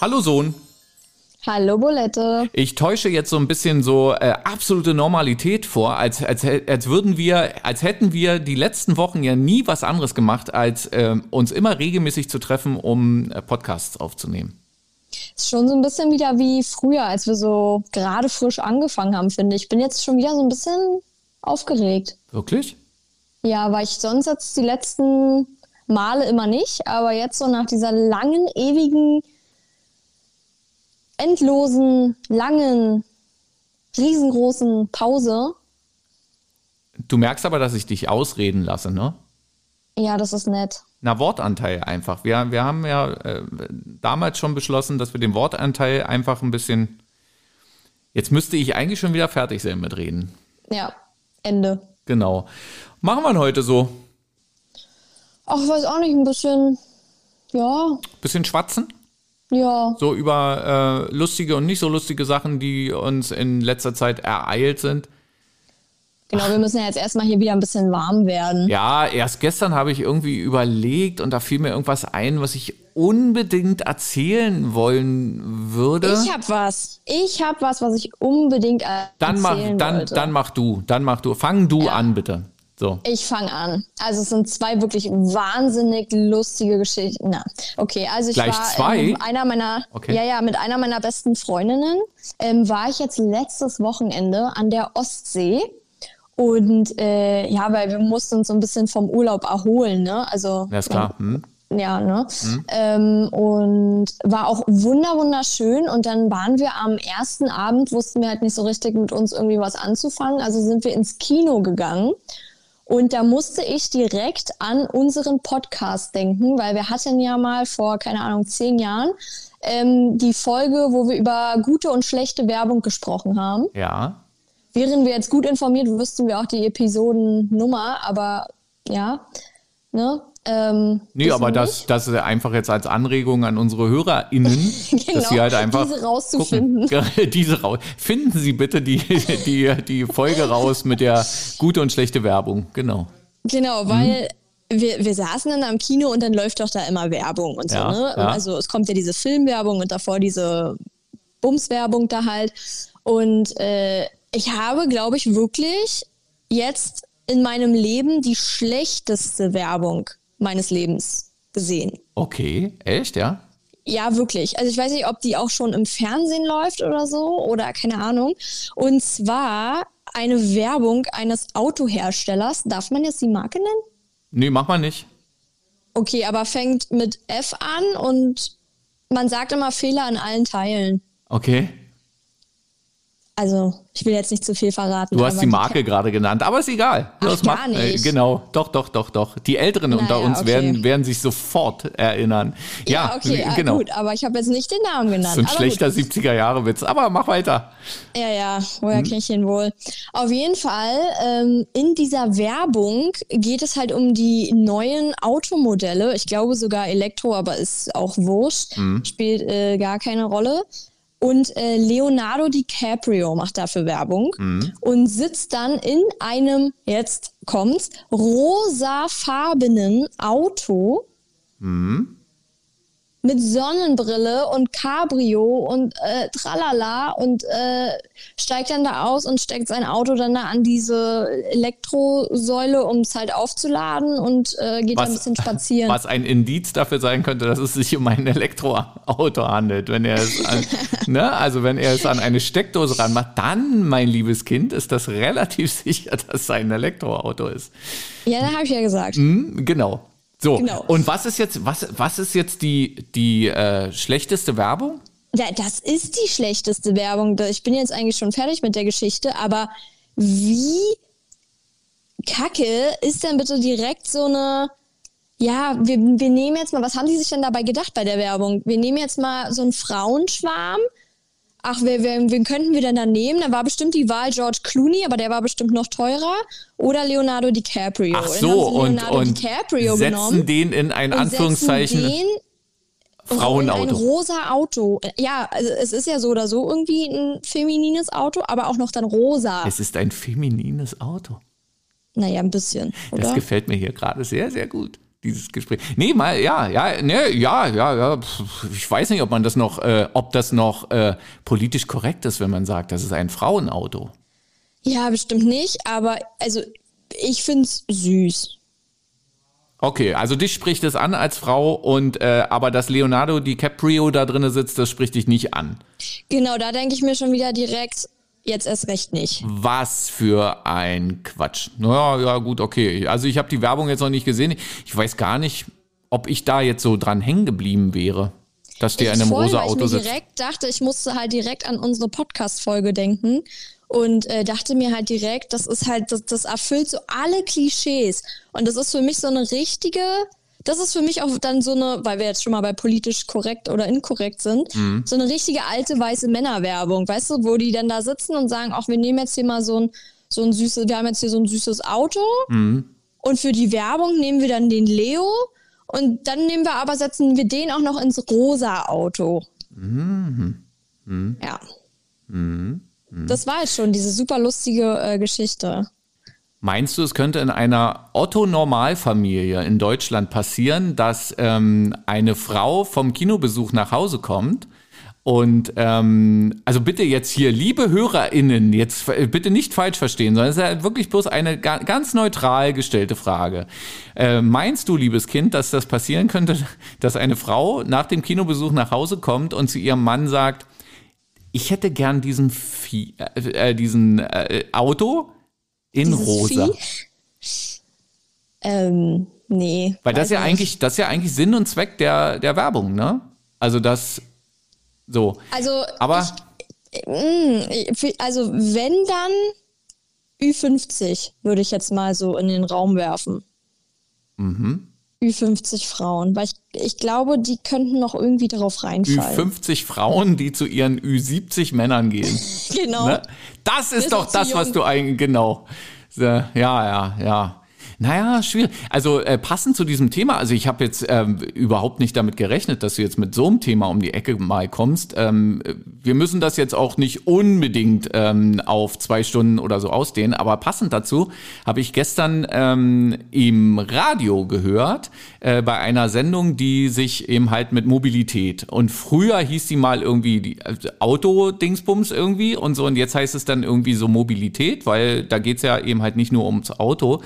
Hallo Sohn. Hallo Bolette. Ich täusche jetzt so ein bisschen so äh, absolute Normalität vor, als, als, als würden wir, als hätten wir die letzten Wochen ja nie was anderes gemacht, als äh, uns immer regelmäßig zu treffen, um äh, Podcasts aufzunehmen. Ist schon so ein bisschen wieder wie früher, als wir so gerade frisch angefangen haben, finde ich. Ich bin jetzt schon wieder so ein bisschen aufgeregt. Wirklich? Ja, weil ich sonst jetzt die letzten Male immer nicht, aber jetzt so nach dieser langen, ewigen, endlosen, langen, riesengroßen Pause. Du merkst aber, dass ich dich ausreden lasse, ne? Ja, das ist nett. Na, Wortanteil einfach. Wir, wir haben ja äh, damals schon beschlossen, dass wir den Wortanteil einfach ein bisschen. Jetzt müsste ich eigentlich schon wieder fertig sein mit Reden. Ja, Ende. Genau. Machen wir heute so. Ach, ich weiß auch nicht, ein bisschen. Ja. Bisschen schwatzen? Ja. So über äh, lustige und nicht so lustige Sachen, die uns in letzter Zeit ereilt sind. Genau, wir müssen ja jetzt erstmal hier wieder ein bisschen warm werden. Ja, erst gestern habe ich irgendwie überlegt und da fiel mir irgendwas ein, was ich unbedingt erzählen wollen würde. Ich habe was. Ich habe was, was ich unbedingt erzählen dann mach, dann, wollte. Dann mach du, dann mach du. Fang du Ja. an, bitte. So. Ich fange an. Also es sind zwei wirklich wahnsinnig lustige Geschichten. Na, okay, also ich Gleich war zwei? Ähm, einer meiner, Okay. ja ja, mit einer meiner besten Freundinnen ähm, war ich jetzt letztes Wochenende an der Ostsee und äh, ja, weil wir mussten uns so ein bisschen vom Urlaub erholen, ne? Also Ja, ist klar. Hm? ja, ne? Ähm, und war auch wunder wunderschön. Und dann waren wir am ersten Abend, wussten wir halt nicht so richtig mit uns irgendwie was anzufangen. Also sind wir ins Kino gegangen. Und da musste ich direkt an unseren Podcast denken, weil wir hatten ja mal vor, keine Ahnung, zehn Jahren ähm, die Folge, wo wir über gute und schlechte Werbung gesprochen haben. Ja. Wären wir jetzt gut informiert, wüssten wir auch die Episodennummer, aber ja, ne? Ähm, Nee, aber das, das ist einfach jetzt als Anregung an unsere HörerInnen, dass sie halt einfach. Genau, diese rauszufinden. Gucken. diese raus. Finden Sie bitte die, die, die Folge raus mit der gute und schlechte Werbung. Genau. Genau, weil wir, wir saßen dann am Kino und dann läuft doch da immer Werbung und so, Ja, ne? ja. Also es kommt ja diese Filmwerbung und davor diese Bumswerbung da halt. Und äh, ich habe, glaube ich, wirklich jetzt in meinem Leben die schlechteste Werbung meines Lebens gesehen. Okay, echt, ja? Ja, wirklich. Also ich weiß nicht, ob die auch schon im Fernsehen läuft oder so oder keine Ahnung. Und zwar eine Werbung eines Autoherstellers. Darf man jetzt die Marke nennen? Nee, mach mal nicht. Okay, aber fängt mit F an und man sagt immer Fehler an allen Teilen. Okay. Also, ich will jetzt nicht zu viel verraten. Du hast die Marke gerade genannt, aber ist egal. Ach, Los, gar nicht. Äh, genau, doch, doch, doch, doch. Die Älteren unter Naja, uns okay. werden, werden sich sofort erinnern. Ja, Ja, okay, ah, genau. gut, aber ich habe jetzt nicht den Namen genannt. So ein aber schlechter gut. 70er-Jahre-Witz. Aber mach weiter. Ja, ja, Hm? woher kenne ich ihn wohl? Auf jeden Fall, ähm, in dieser Werbung geht es halt um die neuen Automodelle. Ich glaube sogar Elektro, aber ist auch wurscht. Hm. Spielt äh, gar keine Rolle. Und äh, Leonardo DiCaprio macht dafür Werbung Hm. und sitzt dann in einem, jetzt kommt's, rosafarbenen Auto mit Sonnenbrille und Cabrio und äh, tralala und äh, steigt dann da aus und steckt sein Auto dann da an diese Elektrosäule, um es halt aufzuladen und äh, geht dann ein bisschen spazieren. was ein Indiz dafür sein könnte, dass es sich um ein Elektroauto handelt. Wenn er es an, ne, also wenn er es an eine Steckdose ranmacht, dann, mein liebes Kind, ist das relativ sicher, dass es ein Elektroauto ist. Ja, da habe ich ja gesagt. Hm, genau. So, Genau. und was ist jetzt, was, was ist jetzt die, die äh, schlechteste Werbung? Ja, das ist die schlechteste Werbung. Ich bin jetzt eigentlich schon fertig mit der Geschichte, aber wie kacke ist denn bitte direkt so eine. Ja, wir, wir nehmen jetzt mal, was haben die sich denn dabei gedacht bei der Werbung? Wir nehmen jetzt mal so einen Frauenschwarm. Ach, wer, wer, wen könnten wir denn da nehmen? Da war bestimmt die Wahl George Clooney, aber der war bestimmt noch teurer. Oder Leonardo DiCaprio. Ach so, und, Leonardo und DiCaprio setzen genommen. den in ein Anführungszeichen den in ein Frauenauto. rosa Auto. Ja, also es ist ja so oder so irgendwie ein feminines Auto, aber auch noch dann rosa. Es ist ein feminines Auto. naja, ein bisschen, Das oder? gefällt mir hier gerade sehr, sehr gut. Dieses Gespräch. Nee, mal, ja, ja, ne, ja, ja, ja. Ich weiß nicht, ob man das noch, äh, ob das noch äh, politisch korrekt ist, wenn man sagt, das ist ein Frauenauto. Ja, bestimmt nicht, aber also ich find's süß. Okay, also dich spricht es an als Frau und äh, aber dass Leonardo DiCaprio da drinne sitzt, das spricht dich nicht an. Genau, da denke ich mir schon wieder direkt, jetzt erst recht nicht. Was für ein Quatsch. Naja, ja, gut, okay. Also ich habe die Werbung jetzt noch nicht gesehen. Ich weiß gar nicht, ob ich da jetzt so dran hängen geblieben wäre. Dass der in einem voll, rosa Auto ich mir sitzt. direkt dachte, ich musste halt direkt an unsere Podcast-Folge denken und äh, dachte mir halt direkt, das ist halt, das, das erfüllt so alle Klischees. Und das ist für mich so eine richtige, das ist für mich auch dann so eine, weil wir jetzt schon mal bei politisch korrekt oder inkorrekt sind, Mhm. so eine richtige alte weiße Männerwerbung, weißt du, wo die dann da sitzen und sagen, auch wir nehmen jetzt hier mal so ein, so ein süßes, wir haben jetzt hier so ein süßes Auto Mhm. und für die Werbung nehmen wir dann den Leo und dann nehmen wir aber, setzen wir den auch noch ins rosa Auto. Ja. Das war jetzt schon diese super lustige äh, Geschichte. Meinst du, es könnte in einer Otto-Normalfamilie in Deutschland passieren, dass ähm, eine Frau vom Kinobesuch nach Hause kommt und ähm, also bitte jetzt hier, liebe HörerInnen, jetzt äh, bitte nicht falsch verstehen, sondern es ist ja wirklich bloß eine ga ganz neutral gestellte Frage. Äh, meinst du, liebes Kind, dass das passieren könnte, dass eine Frau nach dem Kinobesuch nach Hause kommt und zu ihrem Mann sagt, ich hätte gern diesen, Vie äh, äh, diesen äh, Auto in Dieses rosa. Vieh? Ähm, nee. Weil das ja nicht. eigentlich, das ist ja eigentlich Sinn und Zweck der, der Werbung, ne? Also das so. Also, Aber ich, mh, also wenn dann Ü50, würde ich jetzt mal so in den Raum werfen. Mhm. Ü50 Frauen, weil ich, ich glaube, die könnten noch irgendwie darauf reinfallen. Ü50 Frauen, die zu ihren Ü70 Männern gehen. Genau. Ne? Das ist Ist doch das, was du eigentlich, genau. Ja, ja, ja. Naja, schwierig. Also äh, passend zu diesem Thema, also ich habe jetzt ähm, überhaupt nicht damit gerechnet, dass du jetzt mit so einem Thema um die Ecke mal kommst. Ähm, wir müssen das jetzt auch nicht unbedingt ähm, auf zwei Stunden oder so ausdehnen, aber passend dazu habe ich gestern ähm, im Radio gehört, äh, bei einer Sendung, die sich eben halt mit Mobilität und früher hieß die mal irgendwie die äh, Auto-Dingsbums irgendwie und so und jetzt heißt es dann irgendwie so Mobilität, weil da geht's ja eben halt nicht nur ums Auto.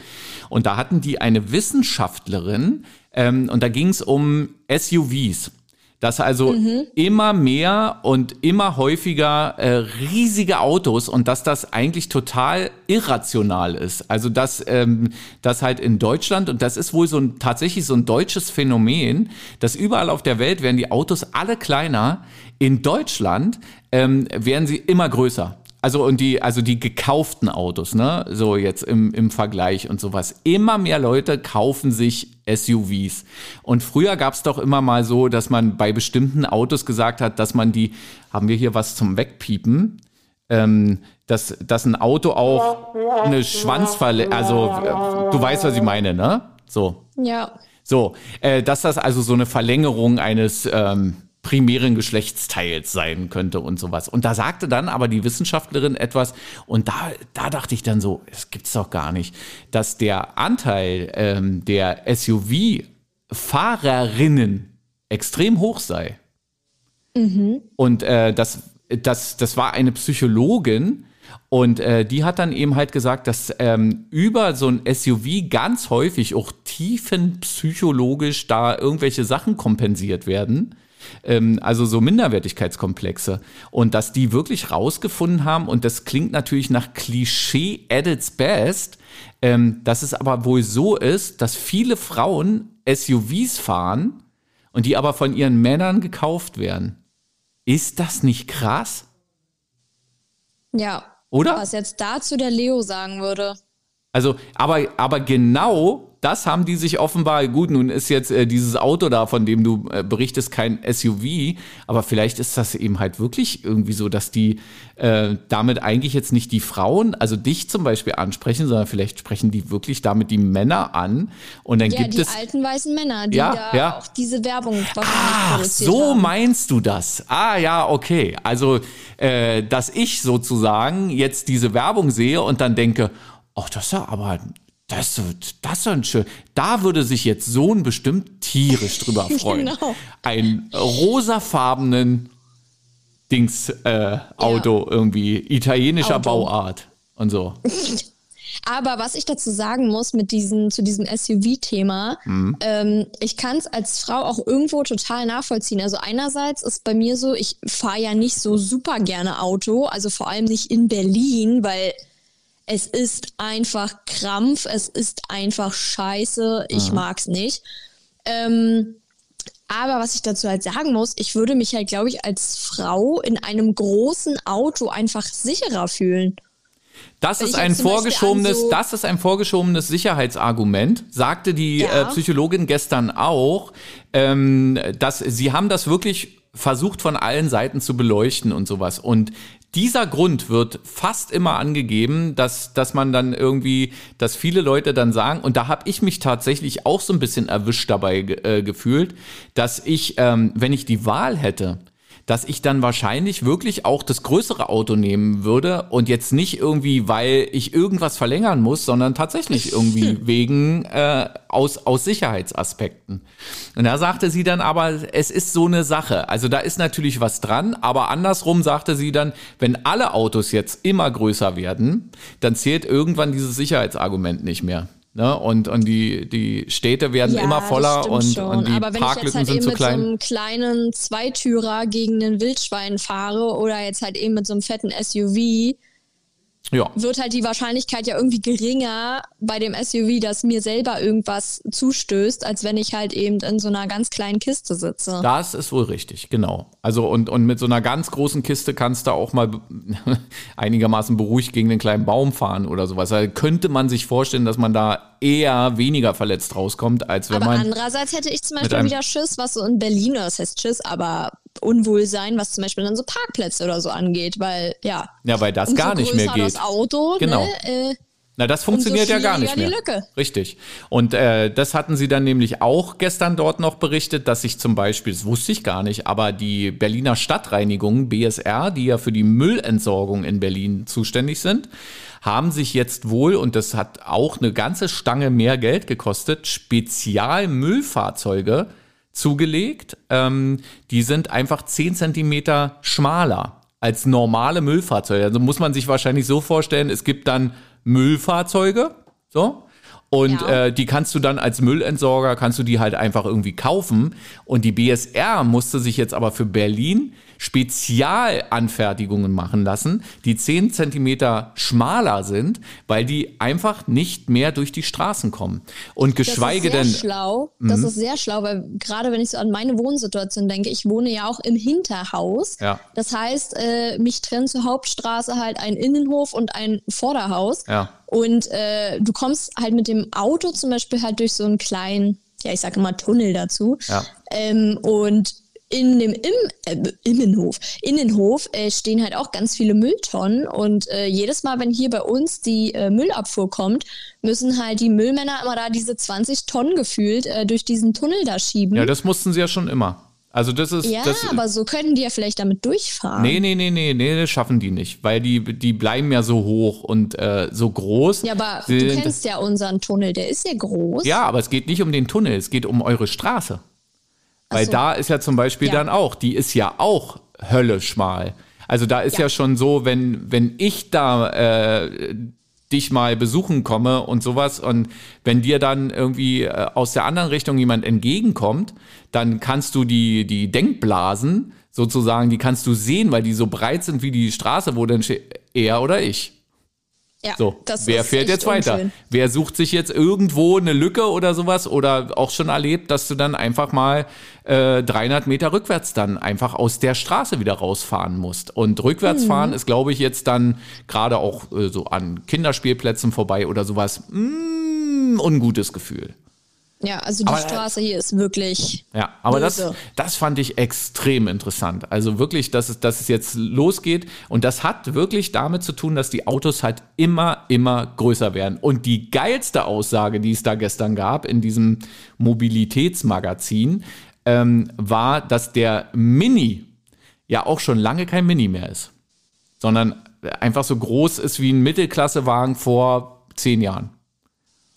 Und da hatten die eine Wissenschaftlerin ähm, und da ging's um SUVs. Dass also immer mehr und immer häufiger äh, riesige Autos und dass das eigentlich total irrational ist. Also dass ähm, das halt in Deutschland und das ist wohl so ein tatsächlich so ein deutsches Phänomen, dass überall auf der Welt werden die Autos alle kleiner. In Deutschland ähm, werden sie immer größer. Also und die, also die gekauften Autos, ne? So jetzt im, im Vergleich und sowas. Immer mehr Leute kaufen sich SUVs. Und früher gab es doch immer mal so, dass man bei bestimmten Autos gesagt hat, dass man die, haben wir hier was zum Wegpiepen? Ähm, dass, dass ein Auto auch eine Schwanzverle, also du weißt, was ich meine, ne? So. Ja. So, äh, dass das also so eine Verlängerung eines ähm, primären Geschlechtsteils sein könnte und sowas. Und da sagte dann aber die Wissenschaftlerin etwas, und da, da dachte ich dann so, es gibt's doch gar nicht, dass der Anteil ähm, der SUV-Fahrerinnen extrem hoch sei. Und äh, das, das, das war eine Psychologin, und äh, die hat dann eben halt gesagt, dass ähm, über so ein SUV ganz häufig auch tiefenpsychologisch da irgendwelche Sachen kompensiert werden. Ähm, also so Minderwertigkeitskomplexe. Und dass die wirklich rausgefunden haben, und das klingt natürlich nach Klischee at its best, ähm, dass es aber wohl so ist, dass viele Frauen SUVs fahren und die aber von ihren Männern gekauft werden. Ist das nicht krass? Ja. Oder? Was jetzt dazu der Leo sagen würde. Also, aber, aber genau das haben die sich offenbar, gut, nun ist jetzt äh, dieses Auto da, von dem du äh, berichtest, kein SUV, aber vielleicht ist das eben halt wirklich irgendwie so, dass die äh, damit eigentlich jetzt nicht die Frauen, also dich zum Beispiel ansprechen, sondern vielleicht sprechen die wirklich damit die Männer an und dann Ja, gibt die es. alten weißen Männer, die Ja, da ja. auch diese Werbung wahrscheinlich Ach, so haben. meinst du das? Ah ja, okay. Also, äh, dass ich sozusagen jetzt diese Werbung sehe und dann denke, ach, das ist ja aber, das, das ist ein schön. Da würde sich jetzt Sohn bestimmt tierisch drüber freuen. genau. Ein rosafarbenen Dings äh, Auto ja. irgendwie italienischer Auto. Bauart und so. Aber was ich dazu sagen muss mit diesem, zu diesem SUV-Thema, mhm. ähm, ich kann es als Frau auch irgendwo total nachvollziehen. Also einerseits ist bei mir so, ich fahre ja nicht so super gerne Auto, also vor allem nicht in Berlin, weil es ist einfach Krampf, es ist einfach scheiße, ich mhm. mag's nicht. Ähm, aber was ich dazu halt sagen muss, ich würde mich halt, glaube ich, als Frau in einem großen Auto einfach sicherer fühlen. Das ist ein vorgeschobenes, so das ist ein vorgeschobenes Sicherheitsargument, sagte die ja. äh, Psychologin gestern auch, ähm, dass sie haben das wirklich versucht von allen Seiten zu beleuchten und sowas. Und dieser Grund wird fast immer angegeben, dass, dass man dann irgendwie, dass viele Leute dann sagen, und da habe ich mich tatsächlich auch so ein bisschen erwischt dabei äh, gefühlt, dass ich, ähm, wenn ich die Wahl hätte, dass ich dann wahrscheinlich wirklich auch das größere Auto nehmen würde und jetzt nicht irgendwie, weil ich irgendwas verlängern muss, sondern tatsächlich irgendwie wegen äh, aus, aus Sicherheitsaspekten. Und da sagte sie dann aber, es ist so eine Sache. Also da ist natürlich was dran, aber andersrum sagte sie dann, wenn alle Autos jetzt immer größer werden, dann zählt irgendwann dieses Sicherheitsargument nicht mehr. Ne? Und, und die, die Städte werden ja, immer voller und, und die Aber wenn Parklücken ich jetzt halt sind eben zu mit klein. so einem kleinen Zweitürer gegen einen Wildschwein fahre oder jetzt halt eben mit so einem fetten SUV, ja. wird halt die Wahrscheinlichkeit ja irgendwie geringer bei dem SUV, dass mir selber irgendwas zustößt, als wenn ich halt eben in so einer ganz kleinen Kiste sitze. Das ist wohl richtig, genau. Also und, und mit so einer ganz großen Kiste kannst du auch mal einigermaßen beruhigt gegen den kleinen Baum fahren oder sowas. Also könnte man sich vorstellen, dass man da eher weniger verletzt rauskommt, als wenn aber man. Aber andererseits hätte ich zum Beispiel wieder Schiss, was so in Berlin, das heißt Schiss, aber Unwohlsein, was zum Beispiel dann so Parkplätze oder so angeht, weil ja. Ja, weil das gar nicht mehr geht. Das Auto, genau. Ne, äh, na, das funktioniert ja gar nicht mehr. Richtig. Und äh, das hatten sie dann nämlich auch gestern dort noch berichtet, dass sich zum Beispiel, das wusste ich gar nicht, aber die Berliner Stadtreinigung, BSR, die ja für die Müllentsorgung in Berlin zuständig sind, haben sich jetzt wohl, und das hat auch eine ganze Stange mehr Geld gekostet, Spezialmüllfahrzeuge zugelegt. Ähm, die sind einfach 10 Zentimeter schmaler als normale Müllfahrzeuge. Also muss man sich wahrscheinlich so vorstellen, es gibt dann Müllfahrzeuge, so, und ja. äh, die kannst du dann als Müllentsorger, kannst du die halt einfach irgendwie kaufen. Und die BSR musste sich jetzt aber für Berlin Spezialanfertigungen machen lassen, die 10 Zentimeter schmaler sind, weil die einfach nicht mehr durch die Straßen kommen. Und geschweige das ist sehr denn. Schlau. Das mhm. ist sehr schlau, weil gerade wenn ich so an meine Wohnsituation denke, ich wohne ja auch im Hinterhaus. Ja. Das heißt, äh, mich trennt zur Hauptstraße halt ein Innenhof und ein Vorderhaus. Ja. Und äh, du kommst halt mit dem Auto zum Beispiel halt durch so einen kleinen, ja, ich sage mal Tunnel dazu. Ja. Ähm, und in dem Im äh, Innenhof, Innenhof äh, stehen halt auch ganz viele Mülltonnen und äh, jedes Mal, wenn hier bei uns die äh, Müllabfuhr kommt, müssen halt die Müllmänner immer da diese 20 Tonnen gefühlt äh, durch diesen Tunnel da schieben. Ja, das mussten sie ja schon immer. Also das ist. Ja, das, aber so können die ja vielleicht damit durchfahren. Nee, nee, nee, nee, nee, das schaffen die nicht, weil die, die bleiben ja so hoch und äh, so groß. Ja, aber du kennst ja unseren Tunnel, der ist ja groß. Ja, aber es geht nicht um den Tunnel, es geht um eure Straße. Weil so. da ist ja zum Beispiel ja. dann auch, die ist ja auch hölleschmal. Also da ist ja, ja schon so, wenn, wenn ich da äh, dich mal besuchen komme und sowas und wenn dir dann irgendwie äh, aus der anderen Richtung jemand entgegenkommt, dann kannst du die, die Denkblasen sozusagen, die kannst du sehen, weil die so breit sind wie die Straße, wo dann er oder ich. Ja, so, wer fährt jetzt weiter? Unschön. Wer sucht sich jetzt irgendwo eine Lücke oder sowas oder auch schon erlebt, dass du dann einfach mal äh, 300 Meter rückwärts dann einfach aus der Straße wieder rausfahren musst. Und rückwärts fahren mhm. ist, glaube ich, jetzt dann gerade auch äh, so an Kinderspielplätzen vorbei oder sowas, mm, ungutes Gefühl. Ja, also die aber, Straße hier ist wirklich. Ja, aber das, das fand ich extrem interessant. Also wirklich, dass es, dass es jetzt losgeht. Und das hat wirklich damit zu tun, dass die Autos halt immer, immer größer werden. Und die geilste Aussage, die es da gestern gab in diesem Mobilitätsmagazin, ähm, war, dass der Mini ja auch schon lange kein Mini mehr ist. Sondern einfach so groß ist wie ein Mittelklassewagen vor zehn Jahren.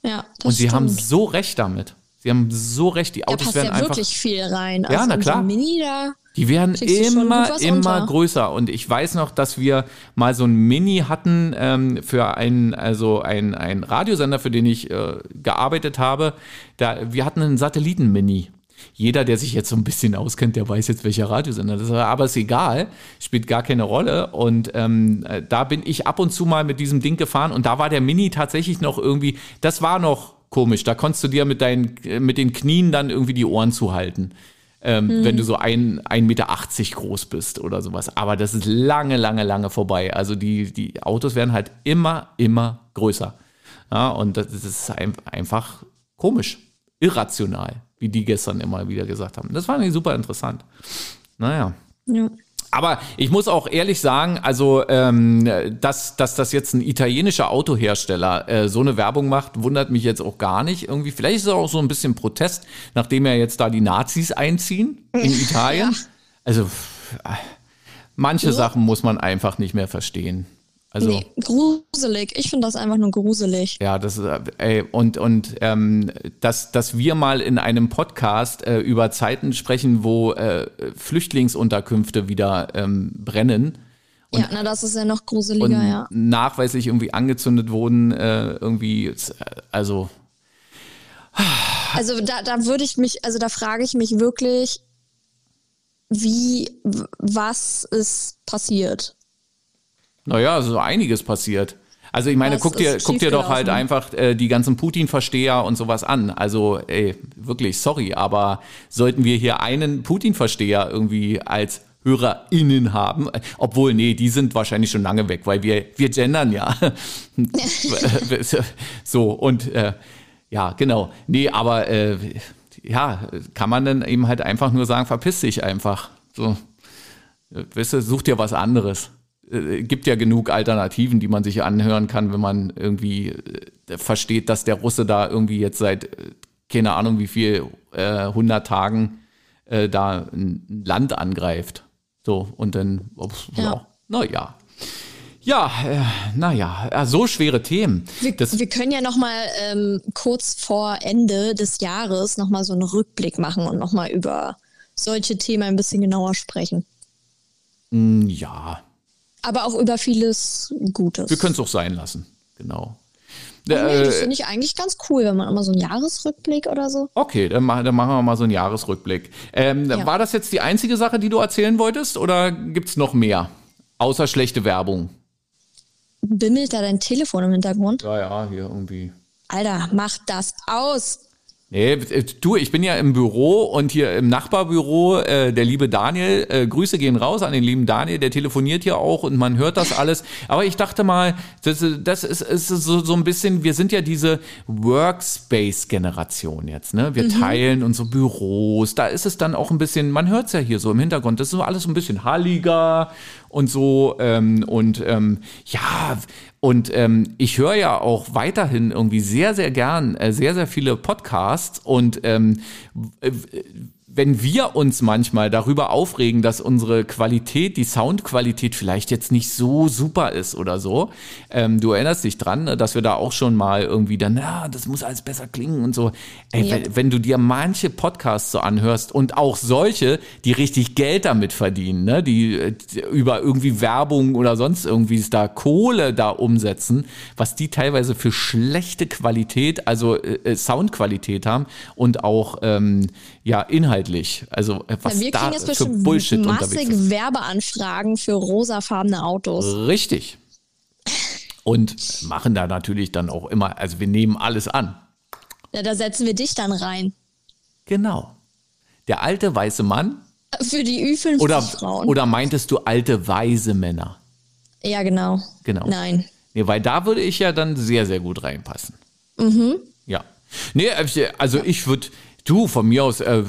Ja, das Und sie haben stimmt. so recht damit. Sie haben so recht. Die Da Autos passt werden ja einfach. wirklich viel rein. Ja, Also na klar. Mini da. Die werden immer, immer unter. größer. Und ich weiß noch, dass wir mal so ein Mini hatten ähm, für einen, also ein, ein Radiosender, für den ich äh, gearbeitet habe. Da, wir hatten einen Satelliten-Mini. Jeder, der sich jetzt so ein bisschen auskennt, der weiß jetzt, welcher Radiosender das ist. Aber ist egal, spielt gar keine Rolle. Und ähm, äh, da bin ich ab und zu mal mit diesem Ding gefahren und da war der Mini tatsächlich noch irgendwie, das war noch komisch. Da konntest du dir mit, deinen, äh, mit den Knien dann irgendwie die Ohren zuhalten ähm, wenn du so ein, 1,80 Meter groß bist oder sowas. Aber das ist lange, lange, lange vorbei. Also die, die Autos werden halt immer, immer größer. Ja, und das ist ein, einfach komisch, irrational, wie die gestern immer wieder gesagt haben. Das fand ich super interessant. Naja. Ja. Aber ich muss auch ehrlich sagen, also ähm, dass, dass das jetzt ein italienischer Autohersteller äh, so eine Werbung macht, wundert mich jetzt auch gar nicht. Irgendwie, vielleicht ist es auch so ein bisschen Protest, nachdem ja jetzt da die Nazis einziehen in Italien. Ja. Also äh, manche Sachen muss man einfach nicht mehr verstehen. Also Nee, gruselig. Ich finde das einfach nur gruselig. ja, das ist, äh, ey, und, und ähm, dass, dass wir mal in einem Podcast äh, über Zeiten sprechen, wo äh, Flüchtlingsunterkünfte wieder ähm, brennen ja, na, das ist ja noch gruseliger, und ja. nachweislich irgendwie angezündet wurden, äh, irgendwie, also Also da, da würde ich mich, also da frage ich mich wirklich, wie, was ist passiert? Naja, so einiges passiert. Also ich meine, Was guck dir, guck dir doch halt einfach äh, die ganzen Putin-Versteher und sowas an. Also, ey, wirklich, sorry, aber sollten wir hier einen Putin-Versteher irgendwie als HörerInnen haben, obwohl, nee, die sind wahrscheinlich schon lange weg, weil wir, wir gendern ja. so, und äh, ja, genau. Nee, aber äh, ja, kann man dann eben halt einfach nur sagen, verpiss dich einfach. So. Äh, Weißt du, such dir was anderes. Äh, gibt ja genug Alternativen, die man sich anhören kann, wenn man irgendwie äh, versteht, dass der Russe da irgendwie jetzt seit äh, keine Ahnung wie viel 100 Tagen da ein Land angreift. So und dann, oh, ja, Ja. naja. Ja, äh, naja, ja, so schwere Themen. Wir, wir können ja noch mal ähm, kurz vor Ende des Jahres noch mal so einen Rückblick machen und noch mal über solche Themen ein bisschen genauer sprechen. mh, ja, Aber auch über vieles Gutes. wir können es auch sein lassen. Genau. Oh, nee, Äh, das finde ich eigentlich ganz cool, wenn man immer so einen Jahresrückblick oder so. Okay, dann, mach, dann machen wir mal so einen Jahresrückblick. Ähm, Ja. War das jetzt die einzige Sache, die du erzählen wolltest oder gibt's noch mehr? Außer schlechte Werbung. Bimmelt da dein Telefon im Hintergrund? Ja, ja, hier irgendwie. Alter, mach das aus! Nee, äh, du, ich bin ja im Büro und hier im Nachbarbüro, äh, der liebe Daniel, äh, Grüße gehen raus an den lieben Daniel, der telefoniert hier auch und man hört das alles. Aber ich dachte mal, das, das ist, ist so, so ein bisschen, wir sind ja diese Workspace-Generation jetzt, ne? Wir teilen unsere Büros, da ist es dann auch ein bisschen, man hört es ja hier so im Hintergrund, das ist so alles ein bisschen halliger und so ähm, und ähm, ja, und ähm, ich höre ja auch weiterhin irgendwie sehr, sehr gern äh, sehr, sehr viele Podcasts und ähm, wenn wir uns manchmal darüber aufregen, dass unsere Qualität, die Soundqualität vielleicht jetzt nicht so super ist oder so, ähm, du erinnerst dich dran, ne, dass wir da auch schon mal irgendwie dann, ja, das muss alles besser klingen und so. Ey, Ja. wenn, wenn du dir manche Podcasts so anhörst und auch solche, die richtig Geld damit verdienen, ne, die, äh, die über irgendwie Werbung oder sonst irgendwie da Kohle da umsetzen, was die teilweise für schlechte Qualität, also äh, äh, Soundqualität haben und auch ähm, ja inhaltlich, also äh, was Ja, wir da kriegen jetzt für bestimmt Bullshit unterwegs ist. massig Werbeanfragen für rosafarbene Autos. Richtig. Und machen da natürlich dann auch immer, also wir nehmen alles an. Ja, da setzen wir dich dann rein. Genau. Der alte weiße Mann Für die Ü50 oder, Frauen. oder meintest du alte weise Männer? ja, genau. Genau. Nein. Nee, weil da würde ich ja dann sehr, sehr gut reinpassen. Mhm. Ja. Nee, also ich würde, du, von mir aus, äh,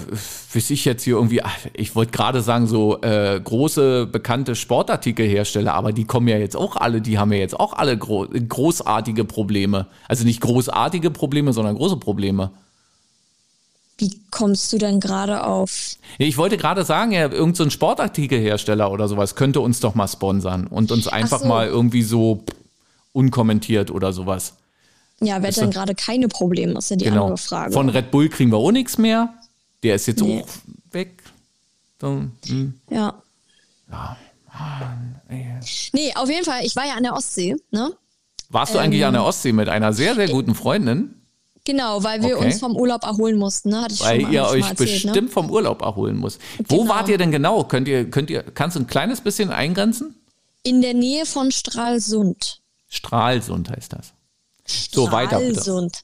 weiß ich jetzt hier irgendwie, ach, ich wollte gerade sagen, so äh, große, bekannte Sportartikelhersteller, aber die kommen ja jetzt auch alle, die haben ja jetzt auch alle gro großartige Probleme. Also nicht großartige Probleme, sondern große Probleme. Wie kommst du denn gerade auf? Nee, Ich wollte gerade sagen, ja, irgendein so Sportartikelhersteller oder sowas könnte uns doch mal sponsern und uns einfach so. mal irgendwie so unkommentiert oder sowas Ja, wer hat denn gerade keine Probleme, ist ja die Genau. andere Frage. Von Red Bull kriegen wir auch nichts mehr. Der ist jetzt Nee. auch weg. So, hm. ja. ey. Nee, auf jeden Fall, ich war ja an der Ostsee, ne? Warst du eigentlich an der Ostsee mit einer sehr, sehr guten Freundin? Genau, weil wir Okay. uns vom Urlaub erholen mussten, ne? Hatte ich Weil schon mal, ihr euch erzählt, bestimmt ne? vom Urlaub erholen muss. Wo Genau. wart ihr denn genau? Könnt ihr, könnt ihr, kannst du ein kleines bisschen eingrenzen? In der Nähe von Stralsund. Stralsund heißt das. So, weiter bitte. Hm? Stralsund.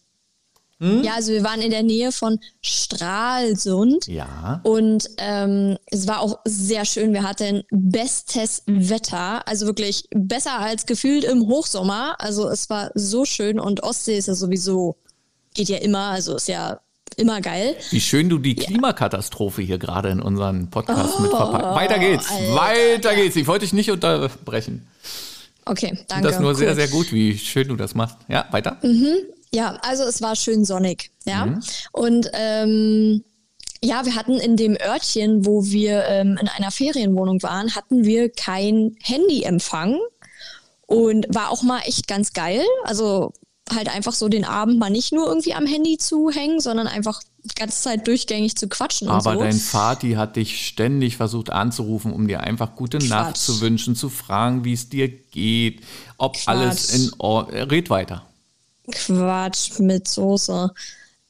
Ja, also wir waren in der Nähe von Stralsund. Ja. Und ähm, es war auch sehr schön. Wir hatten bestes Wetter. Also wirklich besser als gefühlt im Hochsommer. Also es war so schön. Und Ostsee ist ja sowieso, geht ja immer. Also ist ja immer geil. Wie schön du die Klimakatastrophe hier gerade in unseren Podcast mit verpackt. Weiter geht's. Oh, Alter, Weiter geht's. Ich wollte dich nicht unterbrechen. Okay, danke. das nur sehr, Cool. sehr gut, wie schön du das machst. Ja, weiter. Ja, also es war schön sonnig, ja. Mhm. Und ähm, ja, wir hatten in dem Örtchen, wo wir ähm, in einer Ferienwohnung waren, hatten wir kein Handyempfang und war auch mal echt ganz geil. Also halt einfach so den Abend mal nicht nur irgendwie am Handy zu hängen, sondern einfach die ganze Zeit durchgängig zu quatschen und Aber so. dein Vati hat dich ständig versucht anzurufen, um dir einfach gute Nacht zu wünschen, zu fragen, wie es dir geht, ob alles in Ordnung. Red weiter. Quatsch mit Soße.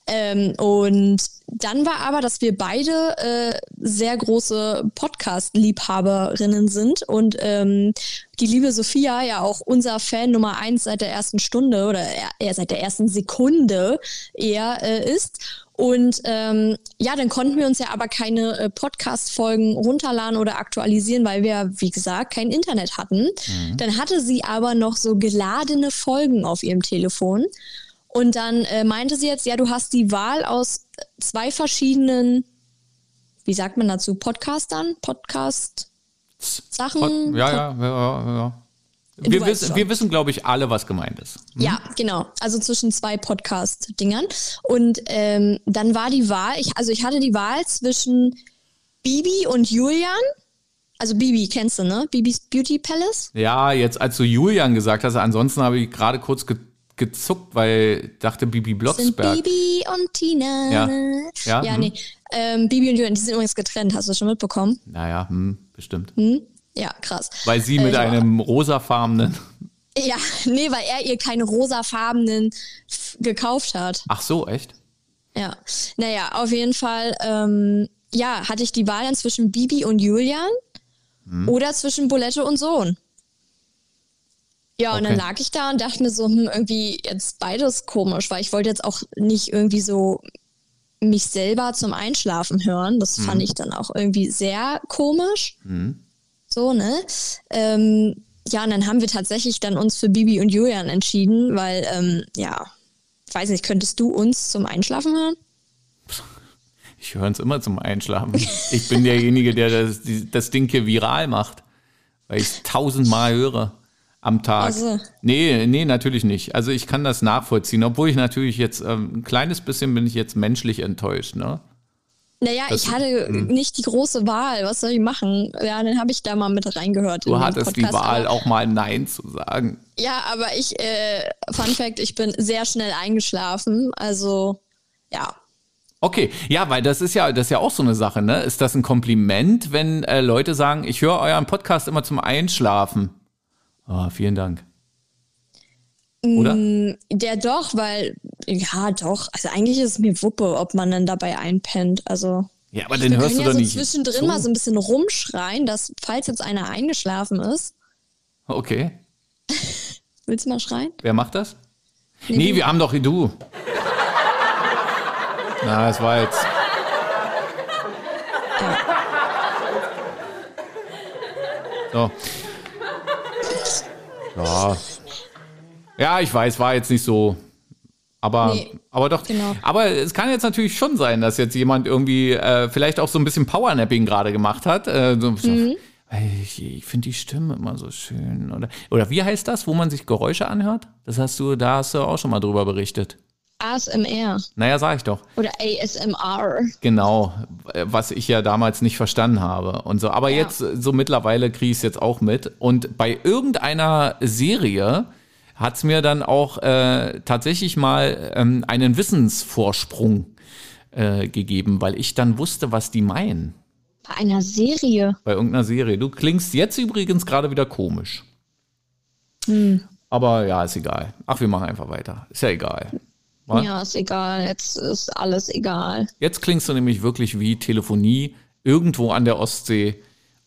Ähm, und dann war aber, dass wir beide äh, sehr große Podcast-Liebhaberinnen sind und ähm, die liebe Sophia ja auch unser Fan Nummer eins seit der ersten Stunde oder eher, seit der ersten Sekunde eher äh, ist. Und ähm, ja, dann konnten wir uns ja aber keine äh, Podcast-Folgen runterladen oder aktualisieren, weil wir, wie gesagt, kein Internet hatten. Dann hatte sie aber noch so geladene Folgen auf ihrem Telefon. Und dann äh, meinte sie jetzt, ja, du hast die Wahl aus zwei verschiedenen, wie sagt man dazu, Podcastern, Podcast-Sachen. Pod- Ja, ja, ja, ja. Wir schon. wir wissen, glaube ich, alle, was gemeint ist. Ja, genau. Also zwischen zwei Podcast-Dingern. Und ähm, dann war die Wahl, ich, also ich hatte die Wahl zwischen Bibi und Julian. Also Bibi kennst du, ne? Bibis Beauty Palace. Ja, jetzt als du Julian gesagt hast, ansonsten habe ich gerade kurz ge gezuckt, weil dachte Bibi Sind Blocksberg. Bibi und Tina. Ja. Ja, ja hm. nee. Ähm, Bibi und Julian, die sind übrigens getrennt, hast du das schon mitbekommen? Naja, hm, bestimmt. Ja, krass. Weil sie mit Äh, einem rosafarbenen. Ja, nee, weil er ihr keine rosafarbenen gekauft hat. Ach so, echt? Ja. Naja, auf jeden Fall, ähm, ja, hatte ich die Wahl dann zwischen Bibi und Julian Hm. oder zwischen Bulette und Sohn. Ja, und dann Okay. lag ich da und dachte mir so, hm, irgendwie jetzt beides komisch, weil ich wollte jetzt auch nicht irgendwie so mich selber zum Einschlafen hören. Das Hm. fand ich dann auch irgendwie sehr komisch. So, ne? Ähm, ja, und dann haben wir tatsächlich dann uns für Bibi und Julian entschieden, weil, ähm, ja, weiß nicht, könntest du uns zum Einschlafen hören? Ich höre uns immer zum Einschlafen. Ich bin derjenige, der das, das Ding hier viral macht, weil ich es tausendmal höre am Tag. Ach so. Nee, nee, natürlich nicht. Also ich kann das nachvollziehen, obwohl ich natürlich jetzt ähm, ein kleines bisschen bin ich jetzt menschlich enttäuscht, ne? Naja, Das- ich hatte hm. nicht die große Wahl. Was soll ich machen? Ja, dann habe ich da mal mit reingehört. in Du hattest die Podcast, Wahl, aber- auch mal Nein zu sagen. Ja, aber ich, äh, Fun Fact, ich bin sehr schnell eingeschlafen. Also, ja. Okay, ja, weil das ist ja, das ist ja auch so eine Sache, ne? Ist das ein Kompliment, wenn äh, Leute sagen, ich höre euren Podcast immer zum Einschlafen? Oh, vielen Dank. Oder? Mm, Der doch, weil, ja, doch. Also eigentlich ist es mir Wuppe, ob man dann dabei einpennt. Also. Ja, aber den hörst du ja doch so nicht. zwischendrin so. mal so ein bisschen rumschreien, dass, falls jetzt einer eingeschlafen ist. Okay. Willst du mal schreien? Wer macht das? Nee, wir haben doch du. Na, es war jetzt. So. Ja. Ja, ich weiß, war jetzt nicht so. Aber, Nee, aber doch. genau. Aber es kann jetzt natürlich schon sein, dass jetzt jemand irgendwie äh, vielleicht auch so ein bisschen Powernapping gerade gemacht hat. Äh, so, Mhm. "Ey, Ich, ich finde die Stimme immer so schön. Oder, oder wie heißt das, wo man sich Geräusche anhört? Das hast du, da hast du auch schon mal drüber berichtet. ASMR Naja, sag ich doch. oder ASMR. Genau, äh, was ich ja damals nicht verstanden habe und so. Aber Ja. jetzt, äh, so mittlerweile kriege ich es jetzt auch mit. Und bei irgendeiner Serie hat es mir dann auch äh, tatsächlich mal ähm, einen Wissensvorsprung äh, gegeben, weil ich dann wusste, was die meinen. Bei einer Serie. Bei irgendeiner Serie. Du klingst jetzt übrigens gerade wieder komisch. Aber ja, ist egal. Ach, wir machen einfach weiter. Ist ja egal. Was? Ja, ist egal. Jetzt ist alles egal. Jetzt klingst du nämlich wirklich wie Telefonie irgendwo an der Ostsee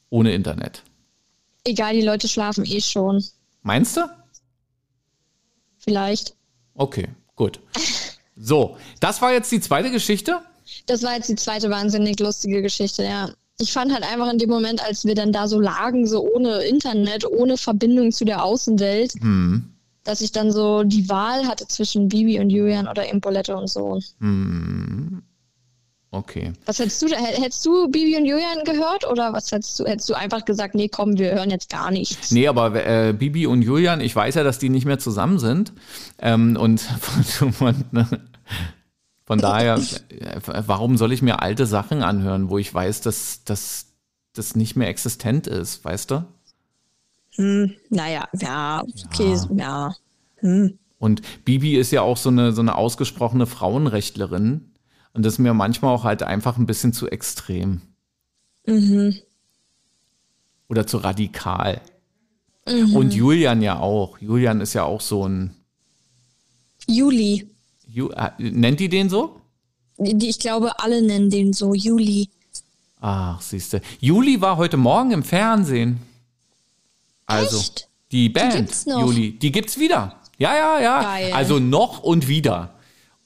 ohne Internet. Egal, die Leute schlafen eh schon. Meinst du? Vielleicht. Okay, gut. So, das war jetzt die zweite Geschichte. Das war jetzt die zweite wahnsinnig lustige Geschichte, ja. Ich fand halt einfach in dem Moment, als wir dann da so lagen, so ohne Internet, ohne Verbindung zu der Außenwelt, Hm. Dass ich dann so die Wahl hatte zwischen Bibi und Julian oder Impolette und so. Okay. Was hättest du Hättest du Bibi und Julian gehört oder was hättest du? Hättest du einfach gesagt, nee, komm, wir hören jetzt gar nichts? Nee, aber äh, Bibi und Julian, ich weiß ja, dass die nicht mehr zusammen sind. Ähm, und von, von, von daher, äh, warum soll ich mir alte Sachen anhören, wo ich weiß, dass das nicht mehr existent ist, weißt du? Naja, ja, okay, ja. Und Bibi ist ja auch so eine, so eine ausgesprochene Frauenrechtlerin. Und das ist mir manchmal auch halt einfach ein bisschen zu extrem. Oder zu radikal. Und Julian ja auch. Julian ist ja auch so ein. Juli. Ju, äh, nennt die den so? Ich glaube, alle nennen den so Juli. Ach, siehste. Juli war heute Morgen im Fernsehen. Also, Echt? die Band, gibt's noch? Juli, die gibt's wieder. Ja, ja, ja. Geil. Also noch und wieder.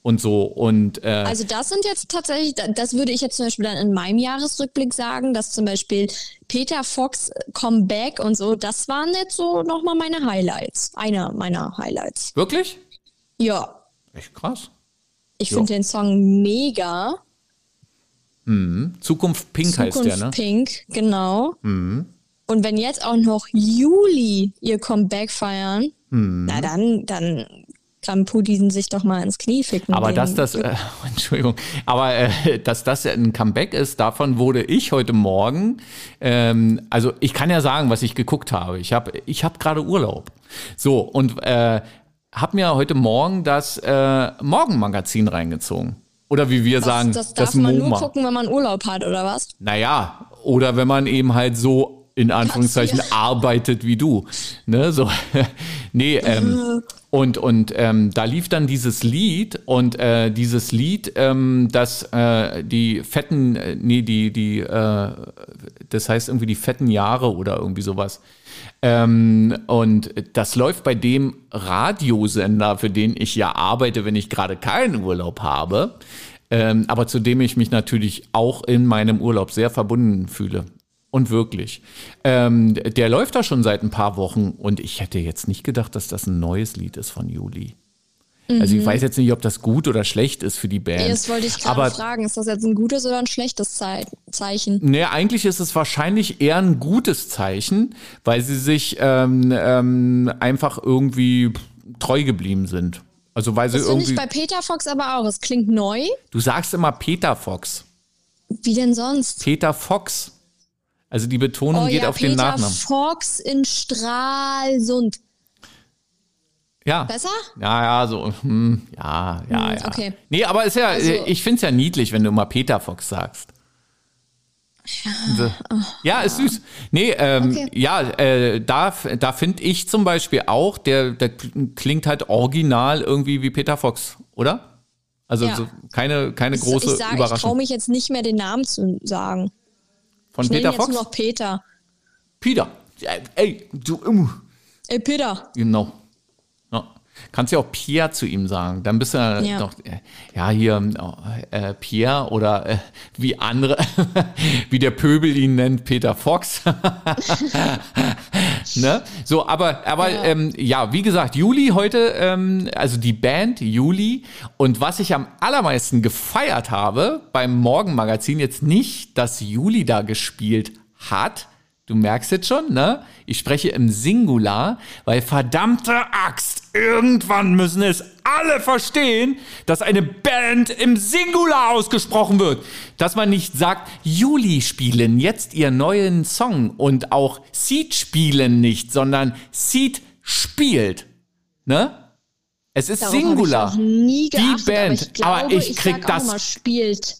Und so. Und äh, Also das sind jetzt tatsächlich, da- das würde ich jetzt zum Beispiel dann in meinem Jahresrückblick sagen, dass zum Beispiel Peter Fox Comeback und so, das waren jetzt so nochmal meine Highlights. Einer meiner Highlights. wirklich? Ja, Echt krass. ich finde den Song mega. Zukunft Pink heißt Zukunft der, ne? Pink, genau. Und wenn jetzt auch noch Juli ihr Comeback feiern, Mhm. na dann, dann kann Putin sich doch mal ins Knie ficken. Aber dass das, äh, Entschuldigung, aber äh, dass das ein Comeback ist, davon wurde ich heute Morgen, ähm, also ich kann ja sagen, was ich geguckt habe. Ich habe ich hab gerade Urlaub. So, und äh, habe mir heute Morgen das äh, Morgenmagazin reingezogen. Oder wie wir das, sagen, das darf das man nur MoMA. gucken, wenn man Urlaub hat, oder was? Naja, oder wenn man eben halt so in Anführungszeichen arbeitet wie du. Ne, so. nee, ähm, und, und ähm, da lief dann dieses Lied und äh, dieses Lied, ähm, das äh, die fetten, äh, nee, die, die, äh, das heißt irgendwie die fetten Jahre oder irgendwie sowas. Ähm, und das läuft bei dem Radiosender, für den ich ja arbeite, wenn ich gerade keinen Urlaub habe, ähm, aber zu dem ich mich natürlich auch in meinem Urlaub sehr verbunden fühle. Und wirklich. Ähm, der läuft da schon seit ein paar Wochen und ich hätte jetzt nicht gedacht, dass das ein neues Lied ist von Juli. Also ich weiß jetzt nicht, ob das gut oder schlecht ist für die Band. Das wollte ich gerade fragen. Ist das jetzt ein gutes oder ein schlechtes Zei Zeichen? Nee, eigentlich ist es wahrscheinlich eher ein gutes Zeichen, weil sie sich ähm, ähm, einfach irgendwie treu geblieben sind. Also weil sie Das finde ich irgendwie. bei Peter Fox aber auch. Es klingt neu. Du sagst immer Peter Fox. Wie denn sonst? Peter Fox. Also die Betonung geht auf Oh Peter den Nachnamen. Fox in Stralsund. Ja. Besser? Ja, ja, so, hm, ja, ja, Hm, ja. okay. Nee, aber ist ja, Also- ich find's ja niedlich, wenn du immer Peter Fox sagst. Ja, ja ist süß. Nee, ähm, Okay. ja, äh, da, da finde ich zum Beispiel auch, der, der klingt halt original irgendwie wie Peter Fox, oder? Also Ja. so keine, keine Ich- große ich sag, ich Überraschung. traue mich jetzt nicht mehr, den Namen zu sagen. Von Ich Peter jetzt Fox? nur noch Peter. Peter. Ey, du, Ey, Peter. Genau. Ja. Kannst ja auch Pierre zu ihm sagen. Dann bist du ja, doch, äh, ja, hier äh, Pierre oder äh, wie andere, wie der Pöbel ihn nennt, Peter Fox. ne? So, aber, aber Ja. Ähm, ja, wie gesagt, Juli heute, ähm, also die Band Juli. Und was ich am allermeisten gefeiert habe beim Morgenmagazin, jetzt nicht, dass Juli da gespielt hat, Du merkst jetzt schon, ne? Ich spreche im Singular, weil verdammte Axt, irgendwann müssen es alle verstehen, dass eine Band im Singular ausgesprochen wird. Dass man nicht sagt, Juli spielen jetzt ihr neuen Song und auch Seed spielen nicht, sondern Seed spielt. Ne? Es ist Darauf Singular. Die Band. aber ich, glaube, aber ich krieg das spielt.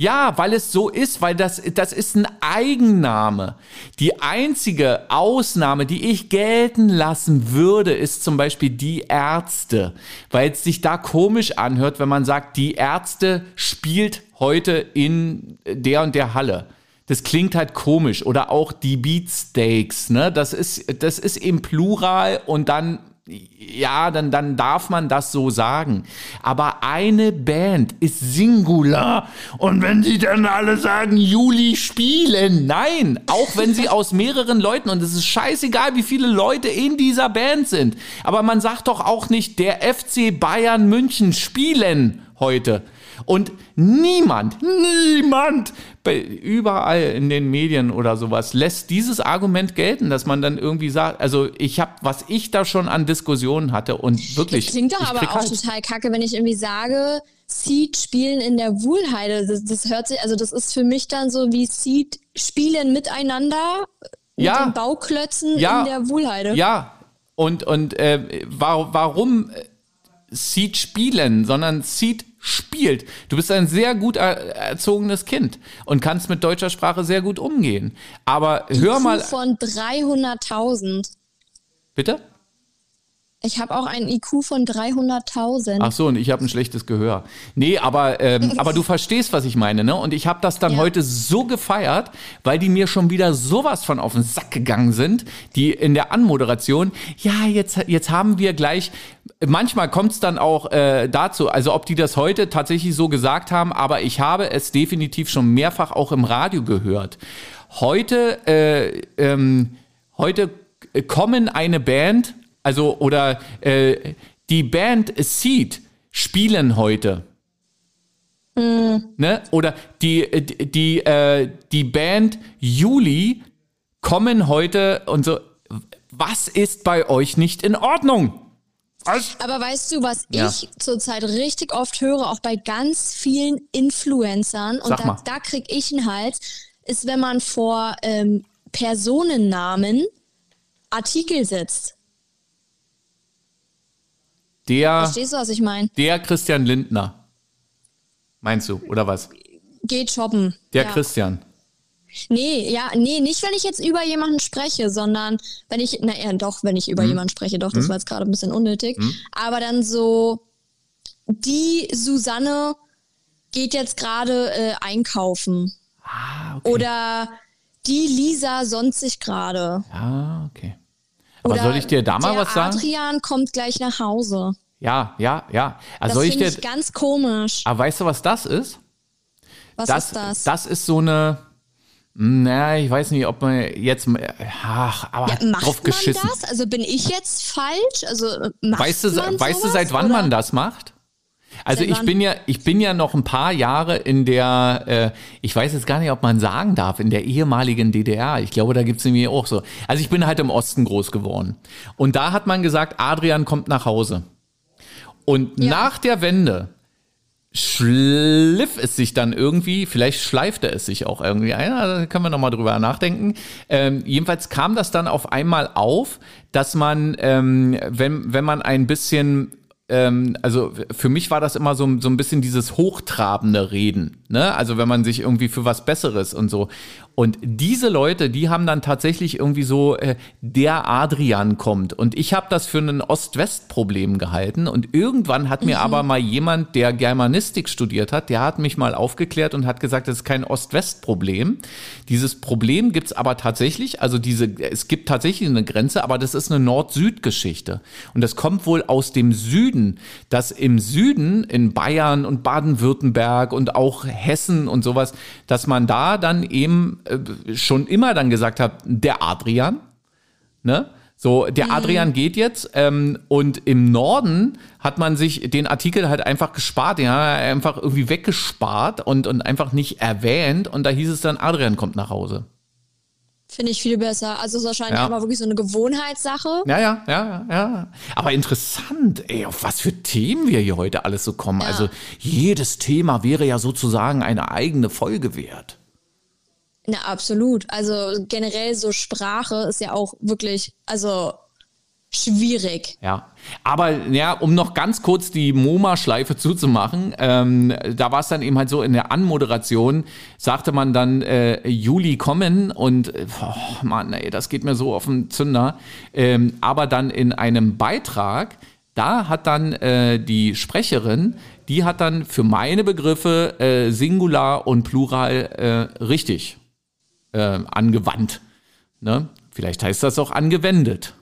Ja, weil es so ist, weil das, das ist ein Eigenname. Die einzige Ausnahme, die ich gelten lassen würde, ist zum Beispiel die Ärzte, weil es sich da komisch anhört, wenn man sagt, die Ärzte spielt heute in der und der Halle. Das klingt halt komisch. Oder auch die Beatsteaks, ne? Das ist, das ist im Plural und dann ja, dann, dann darf man das so sagen. Aber eine Band ist Singular. Und wenn sie dann alle sagen, Juli spielen, nein, auch wenn sie aus mehreren Leuten, und es ist scheißegal, wie viele Leute in dieser Band sind. Aber man sagt doch auch nicht, der FC Bayern München spielen heute. Und niemand, niemand, überall in den Medien oder sowas, lässt dieses Argument gelten, dass man dann irgendwie sagt, also ich habe, was ich da schon an Diskussionen hatte und wirklich. Das klingt doch aber auch halt total kacke, wenn ich irgendwie sage, Seed spielen in der Wuhlheide. Das, das hört sich, also das ist für mich dann so wie Seed spielen miteinander mit ja. den Bauklötzen ja. in der Wuhlheide. Ja. Und, und äh, warum Seed spielen, sondern Seed spielt. Du bist ein sehr gut erzogenes Kind und kannst mit deutscher Sprache sehr gut umgehen. Aber hör mal. von 300.000. Bitte? Ich habe auch einen IQ von 300.000. Ach so, und ich habe ein schlechtes Gehör. Nee, aber, ähm, aber du verstehst, was ich meine, ne? Und ich habe das dann Ja. heute so gefeiert, weil die mir schon wieder sowas von auf den Sack gegangen sind, die in der Anmoderation, ja, jetzt, jetzt haben wir gleich, manchmal kommt es dann auch äh, dazu, also ob die das heute tatsächlich so gesagt haben, aber ich habe es definitiv schon mehrfach auch im Radio gehört. Heute, äh, ähm, heute kommen eine Band, also oder äh, die Band Seed spielen heute. Ne? Oder die, die, die, äh, die Band Juli kommen heute und so. Was ist bei euch nicht in Ordnung? Was? Aber weißt du, was Ja. ich zurzeit richtig oft höre, auch bei ganz vielen Influencern, und Sag da, mal. da krieg ich einen Hals, ist, wenn man vor ähm, Personennamen Artikel setzt. Der, Verstehst du, was ich meine? der Christian Lindner. Meinst du, oder was? Geht shoppen. Der ja. Christian. Nee, ja, nee, nicht wenn ich jetzt über jemanden spreche, sondern wenn ich, na ja, doch, wenn ich über jemanden spreche, doch, das war jetzt gerade ein bisschen unnötig. Aber dann so, die Susanne geht jetzt gerade äh, einkaufen. Ah, okay. Oder die Lisa sonst sich gerade. Ja, okay. Aber Oder soll ich dir da mal was sagen? Adrian kommt gleich nach Hause. Ja, ja, ja. Also Das soll ich dir. ich ganz komisch. Aber weißt du, was das ist? Was das, ist das? Das ist so eine. Na, ich weiß nicht, ob man jetzt. Ach, aber ja, macht drauf man geschissen. das? Also bin ich jetzt falsch? Also äh, macht Weißt du, man weißt du, sowas, seit wann oder? man das macht? Also ich bin ja, ich bin ja noch ein paar Jahre in der, äh, ich weiß jetzt gar nicht, ob man sagen darf, in der ehemaligen DDR. Ich glaube, da gibt's nämlich auch so. Also ich bin halt im Osten groß geworden. Und da hat man gesagt, Adrian kommt nach Hause. Und Ja. nach der Wende schliff es sich dann irgendwie, vielleicht schleifte es sich auch irgendwie ein, da können wir nochmal drüber nachdenken. Ähm, jedenfalls kam das dann auf einmal auf, dass man, ähm, wenn, wenn man ein bisschen ähm, also für mich war das immer so, so ein bisschen dieses hochtrabende Reden, ne? Also wenn man sich irgendwie für was Besseres und so. Und diese Leute, die haben dann tatsächlich irgendwie so, äh, der Adrian kommt. Und ich habe das für ein Ost-West-Problem gehalten. Und irgendwann hat mir aber mal jemand, der Germanistik studiert hat, der hat mich mal aufgeklärt und hat gesagt, das ist kein Ost-West-Problem. Dieses Problem gibt's aber tatsächlich, also diese, es gibt tatsächlich eine Grenze, aber das ist eine Nord-Süd-Geschichte. Und das kommt wohl aus dem Süden, dass im Süden, in Bayern und Baden-Württemberg und auch Hessen und sowas, dass man da dann eben schon immer dann gesagt hat, der Adrian, ne? So, der Adrian geht jetzt ähm, und im Norden hat man sich den Artikel halt einfach gespart, den hat er einfach irgendwie weggespart und, und einfach nicht erwähnt und da hieß es dann, Adrian kommt nach Hause. Finde ich viel besser. Also es ist wahrscheinlich Ja. aber wirklich so eine Gewohnheitssache. Ja, ja, ja, ja. Aber interessant, ey, auf was für Themen wir hier heute alles so kommen. Ja. Also jedes Thema wäre ja sozusagen eine eigene Folge wert. Na, absolut. Also generell so Sprache ist ja auch wirklich, also schwierig. Ja, aber ja, um noch ganz kurz die MoMA-Schleife zuzumachen, ähm, da war es dann eben halt so, in der Anmoderation sagte man dann äh, Juli kommen und oh Mann, ey, das geht mir so auf den Zünder. Ähm, aber dann in einem Beitrag, da hat dann äh, die Sprecherin, die hat dann für meine Begriffe äh, Singular und Plural äh, richtig äh, angewandt. Ne? Vielleicht heißt das auch angewendet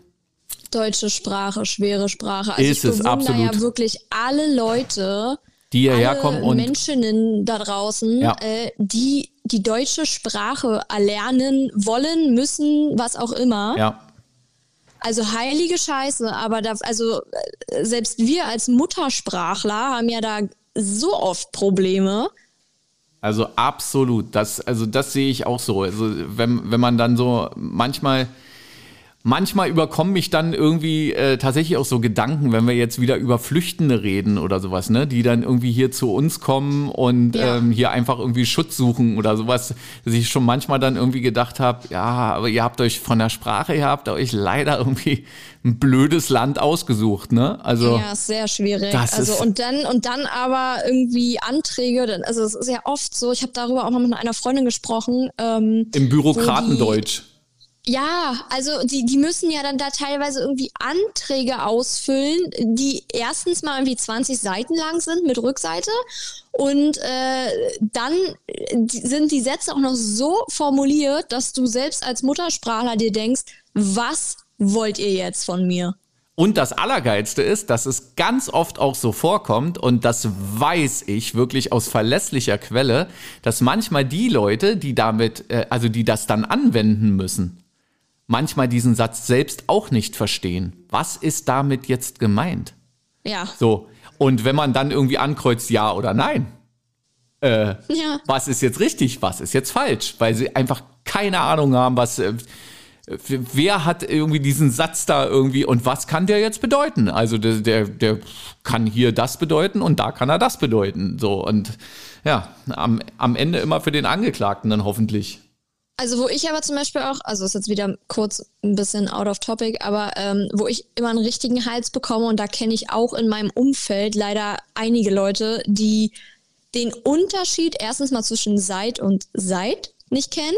deutsche Sprache, schwere Sprache. Also ist ich es absolut. ja wirklich alle Leute, die hierher kommen und Menschen da draußen, ja. äh, die die deutsche Sprache erlernen wollen, müssen, was auch immer. Ja. Also heilige Scheiße, aber da, also äh, selbst wir als Muttersprachler haben ja da so oft Probleme. Also absolut, das, also das sehe ich auch so. Also wenn, wenn man dann so manchmal manchmal überkommen mich dann irgendwie äh, tatsächlich auch so Gedanken, wenn wir jetzt wieder über Flüchtende reden oder sowas, ne, die dann irgendwie hier zu uns kommen und ja. ähm, hier einfach irgendwie Schutz suchen oder sowas, dass ich schon manchmal dann irgendwie gedacht habe, ja, aber ihr habt euch von der Sprache her habt euch leider irgendwie ein blödes Land ausgesucht, ne? Also ja, sehr schwierig. also und dann und dann aber irgendwie Anträge, also es ist ja oft so. Ich habe darüber auch mal mit einer Freundin gesprochen. Ähm, Im Bürokratendeutsch. Ja, also die, die müssen ja dann da teilweise irgendwie Anträge ausfüllen, die erstens mal irgendwie 20 Seiten lang sind mit Rückseite und äh, dann sind die Sätze auch noch so formuliert, dass du selbst als Muttersprachler dir denkst, was wollt ihr jetzt von mir? Und das Allergeilste ist, dass es ganz oft auch so vorkommt, und das weiß ich wirklich aus verlässlicher Quelle, dass manchmal die Leute, die damit, äh, also die das dann anwenden müssen, manchmal diesen Satz selbst auch nicht verstehen. Was ist damit jetzt gemeint? Ja. So. Und wenn man dann irgendwie ankreuzt, ja oder nein, äh, ja. was ist jetzt richtig, was ist jetzt falsch, weil sie einfach keine Ahnung haben, was, äh, wer hat irgendwie diesen Satz da irgendwie und was kann der jetzt bedeuten? Also der, der, der kann hier das bedeuten und da kann er das bedeuten. So und ja, am, am Ende immer für den Angeklagten dann hoffentlich. Also wo ich aber zum Beispiel auch, also ist jetzt wieder kurz ein bisschen out of topic, aber ähm, wo ich immer einen richtigen Hals bekomme und da kenne ich auch in meinem Umfeld leider einige Leute, die den Unterschied erstens mal zwischen seit und seit nicht kennen.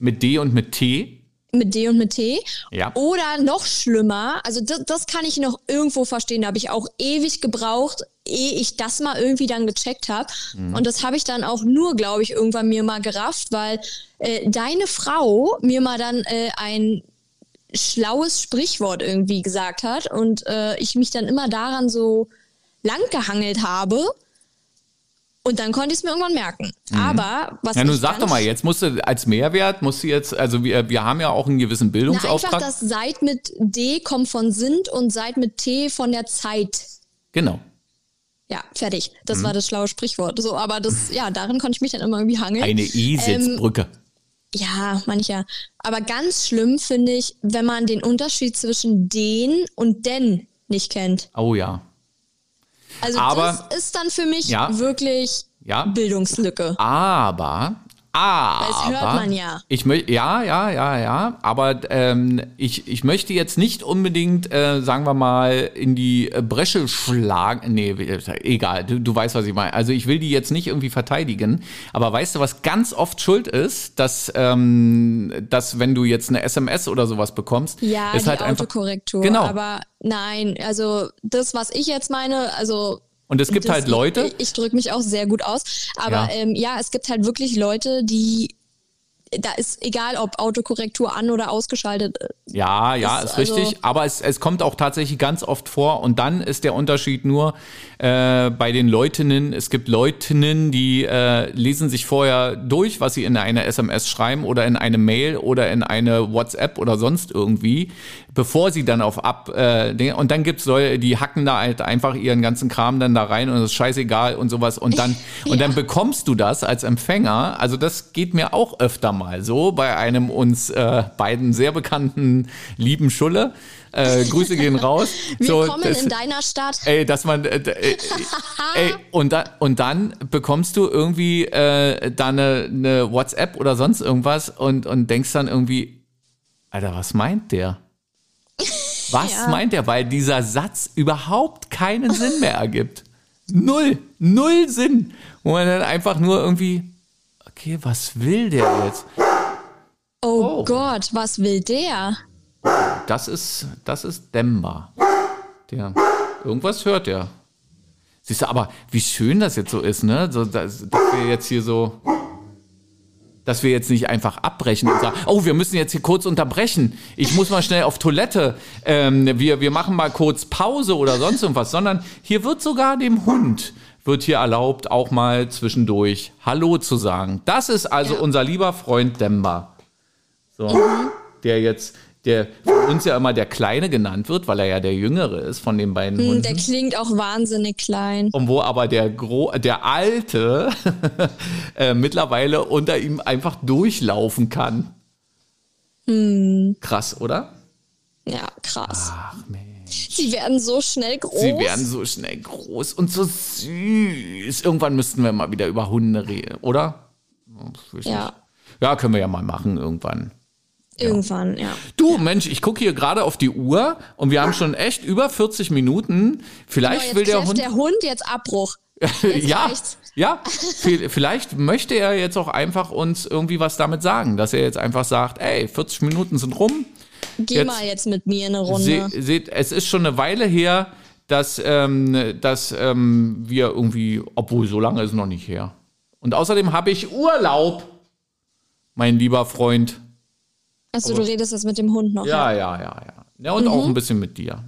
Mit D und mit T? Mit D und mit T. Ja. Oder noch schlimmer, also das, das kann ich noch irgendwo verstehen, da habe ich auch ewig gebraucht, ehe ich das mal irgendwie dann gecheckt habe. Mhm. Und das habe ich dann auch nur, glaube ich, irgendwann mir mal gerafft, weil äh, deine Frau mir mal dann äh, ein schlaues Sprichwort irgendwie gesagt hat und äh, ich mich dann immer daran so lang gehangelt habe. Und dann konnte ich es mir irgendwann merken. Mhm. Aber was. Ja, nun sag doch mal, jetzt musst du als Mehrwert, musst du jetzt, also wir, wir haben ja auch einen gewissen Bildungsauftrag. Na, einfach das Seit mit D kommt von sind und Seit mit T von der Zeit. Genau. Ja, fertig. Das mhm. war das schlaue Sprichwort. So, aber das, ja, darin konnte ich mich dann immer irgendwie hangeln. Eine E-Sitzbrücke. Ähm, ja, mancher. Aber ganz schlimm finde ich, wenn man den Unterschied zwischen den und denn nicht kennt. Oh ja. Also aber, das ist dann für mich ja, wirklich ja, Bildungslücke. Aber aber das hört man ja. Ich möchte ja, ja, ja, ja. Aber ähm, ich, ich möchte jetzt nicht unbedingt, äh, sagen wir mal, in die Bresche schlagen. Nee, egal, du, du weißt, was ich meine. Also ich will die jetzt nicht irgendwie verteidigen. Aber weißt du, was ganz oft schuld ist, dass, ähm, dass wenn du jetzt eine SMS oder sowas bekommst, ja, ist die halt Autokorrektur. Einfach, genau. Aber nein, also das, was ich jetzt meine, also und es gibt das, halt Leute. Ich, ich drücke mich auch sehr gut aus. Aber ja. Ähm, ja, es gibt halt wirklich Leute, die da ist egal, ob Autokorrektur an oder ausgeschaltet. Ja, ja, ist, ist also richtig. Aber es, es kommt auch tatsächlich ganz oft vor. Und dann ist der Unterschied nur äh, bei den Leutinnen. Es gibt Leutinnen, die äh, lesen sich vorher durch, was sie in eine SMS schreiben oder in eine Mail oder in eine WhatsApp oder sonst irgendwie bevor sie dann auf ab äh, und dann gibt's Leute, die hacken da halt einfach ihren ganzen Kram dann da rein und es ist scheißegal und sowas und dann ja. und dann bekommst du das als Empfänger. Also das geht mir auch öfter mal so bei einem uns äh, beiden sehr bekannten lieben Schulle. Äh, Grüße gehen raus. Willkommen so, das, in deiner Stadt. Ey, dass man, äh, äh, ey, und, da, und dann bekommst du irgendwie äh, da eine, eine WhatsApp oder sonst irgendwas und, und denkst dann irgendwie, Alter, was meint der? Was Ja. meint er? Weil dieser Satz überhaupt keinen Sinn mehr ergibt. Null, null Sinn. Wo man dann einfach nur irgendwie, okay, was will der jetzt? Oh, Oh. Gott, was will der? Das ist, das ist Demba. Der, irgendwas hört der. Siehst du, aber wie schön das jetzt so ist, ne? So, dass, dass wir jetzt hier so, dass wir jetzt nicht einfach abbrechen und sagen, oh, wir müssen jetzt hier kurz unterbrechen. Ich muss mal schnell auf Toilette. Ähm, wir, wir machen mal kurz Pause oder sonst irgendwas, sondern hier wird sogar dem Hund wird hier erlaubt, auch mal zwischendurch Hallo zu sagen. Das ist also Ja. unser lieber Freund Demba. So, der jetzt, der von uns ja immer der Kleine genannt wird, weil er ja der Jüngere ist von den beiden Hm, Hunden. Der klingt auch wahnsinnig klein. Und wo aber der, Gro der Alte äh, mittlerweile unter ihm einfach durchlaufen kann. Krass, oder? Ja, krass. Ach Mensch. Sie werden so schnell groß. Sie werden so schnell groß und so süß. Irgendwann müssten wir mal wieder über Hunde reden, oder? Ja. nicht. Ja, können wir ja mal machen irgendwann. Irgendwann, ja. Du, Mensch, ich gucke hier gerade auf die Uhr und wir haben schon echt über 40 Minuten. Vielleicht Genau, will der Hund. der Hund jetzt Abbruch. Jetzt ja, reicht's. ja, vi- vielleicht möchte er jetzt auch einfach uns irgendwie was damit sagen, dass er jetzt einfach sagt, ey, 40 Minuten sind rum. Geh Jetzt- mal jetzt mit mir eine Runde. Se, seht, es ist schon eine Weile her, dass, ähm, dass ähm, wir irgendwie, obwohl so lange ist noch nicht her. Und außerdem habe ich Urlaub, mein lieber Freund. Achso, du redest jetzt mit dem Hund noch. Ja, ja, ja, ja. Ja, und Mhm. auch ein bisschen mit dir.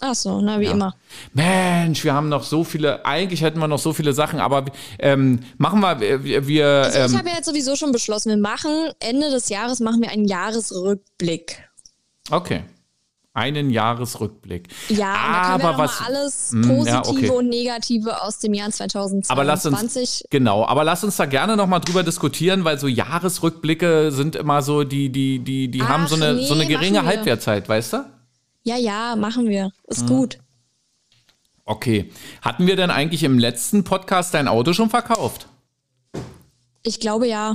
Achso, na wie immer. Mensch, wir haben noch so viele, eigentlich hätten wir noch so viele Sachen, aber ähm, machen wir, wir, wir Also ich ähm, habe ja jetzt sowieso schon beschlossen, wir machen Ende des Jahres machen wir einen Jahresrückblick. okay, einen Jahresrückblick. Ja, und da können wir aber noch was, alles Hm, Positive ja, okay. und Negative aus dem Jahr 2022. aber lass uns, genau, aber lass uns da gerne noch mal drüber diskutieren, weil so Jahresrückblicke sind immer so, die, die, die, die haben so Ach, eine, so eine nee, geringe machen wir. Halbwertzeit, weißt du? Ja, ja, machen wir. Ist Hm. gut. Okay. Hatten wir denn eigentlich im letzten Podcast dein Auto schon verkauft? Ich glaube ja.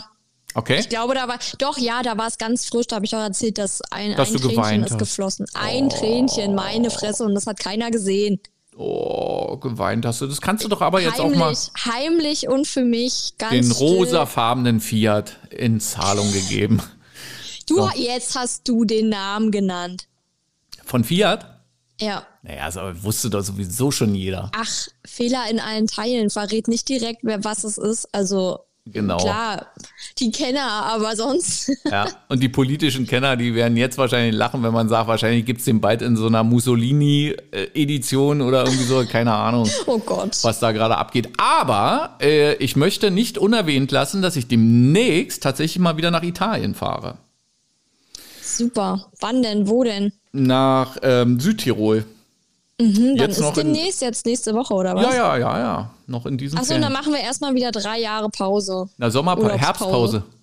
Okay. Ich glaube, da war, doch, ja, da war es ganz frisch. Da habe ich auch erzählt, dass ein, Dass ein Tränchen ist hast. geflossen. Ein Tränchen, meine Fresse, und das hat keiner gesehen. Oh, geweint hast du. Das kannst du doch aber jetzt auch mal heimlich, heimlich und für mich ganz den rosafarbenen Fiat in Zahlung gegeben. Du, So. jetzt hast du den Namen genannt. Von Fiat? Ja. Naja, das wusste doch sowieso schon jeder. Ach, Fehler in allen Teilen. Verrät nicht direkt, wer was es ist. Also, Genau. klar, die Kenner, aber sonst. Ja. Und die politischen Kenner, die werden jetzt wahrscheinlich lachen, wenn man sagt, wahrscheinlich gibt's den bald in so einer Mussolini-Edition oder irgendwie so, keine Ahnung, oh Gott. was da gerade abgeht. Aber äh, ich möchte nicht unerwähnt lassen, dass ich demnächst tatsächlich mal wieder nach Italien fahre. Super. Wann denn? Wo denn? Nach ähm, Südtirol. Hm, dann Jetzt ist noch in- demnächst jetzt nächste Woche, oder was? Ja, ja, ja, ja. Noch in diesem Achso, dann machen wir erstmal wieder drei Jahre Pause. Na, Sommerpause. Herbstpause.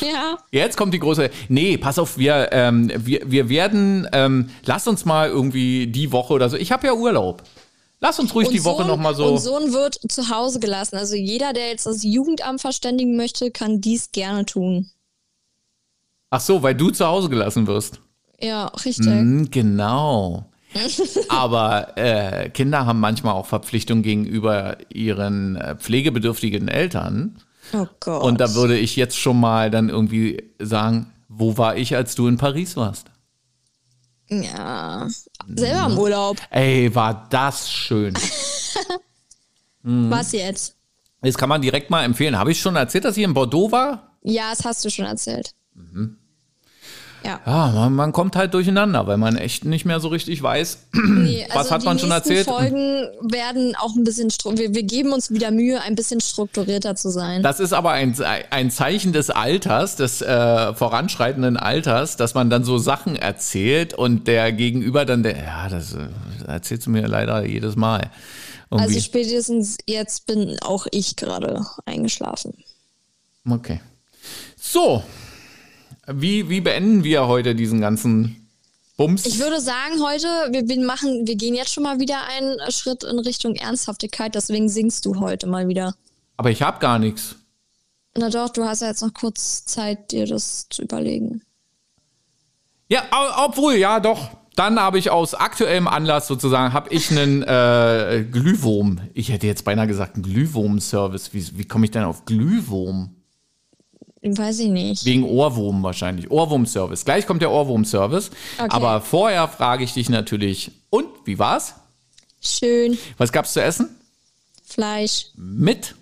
Ja. Jetzt kommt die große. Nee, pass auf, wir, ähm, wir, wir werden, ähm, lass uns mal irgendwie die Woche oder so. Ich habe ja Urlaub. Lass uns ruhig die Woche Sohn- noch mal so. Und Sohn wird zu Hause gelassen. Also jeder, der jetzt das Jugendamt verständigen möchte, kann dies gerne tun. Ach so, weil du zu Hause gelassen wirst. Ja, richtig. Hm, genau. Aber äh, Kinder haben manchmal auch Verpflichtungen gegenüber ihren äh, pflegebedürftigen Eltern. Oh Gott. Und da würde ich jetzt schon mal dann irgendwie sagen, wo war ich, als du in Paris warst? ja. Selber im Urlaub. Ey, war das schön. Mhm. Was jetzt? Das kann man direkt mal empfehlen. Habe ich schon erzählt, dass ich in Bordeaux war? Ja, das hast du schon erzählt. Mhm. Ja. Ja, man, man kommt halt durcheinander, weil man echt nicht mehr so richtig weiß. Nee, Was also hat man die schon erzählt? Folgen werden auch ein bisschen, wir, wir geben uns wieder Mühe, ein bisschen strukturierter zu sein. Das ist aber ein, ein Zeichen des Alters, des äh, voranschreitenden Alters, dass man dann so Sachen erzählt und der Gegenüber dann, der, ja, das äh, erzählst du mir leider jedes Mal. Irgendwie. Also spätestens jetzt bin auch ich gerade eingeschlafen. okay. So, wie, wie beenden wir heute diesen ganzen Bums? Ich würde sagen, heute, wir, wir machen, wir gehen jetzt schon mal wieder einen Schritt in Richtung Ernsthaftigkeit, deswegen singst du heute mal wieder. aber ich habe gar nichts. Na doch, du hast ja jetzt noch kurz Zeit, dir das zu überlegen. Ja, obwohl, ja, doch. Dann habe ich aus aktuellem Anlass sozusagen, habe ich einen äh, Glühwurm. Ich hätte jetzt beinahe gesagt, einen Glühwurm-Service. Wie, wie komme ich denn auf Glühwurm? Weiß ich nicht. Wegen Ohrwurm wahrscheinlich. Ohrwurm-Service. Gleich kommt der Ohrwurm-Service. Okay. Aber vorher frage ich dich natürlich, und wie war's? Schön. Was gab's zu essen? Fleisch, Mit.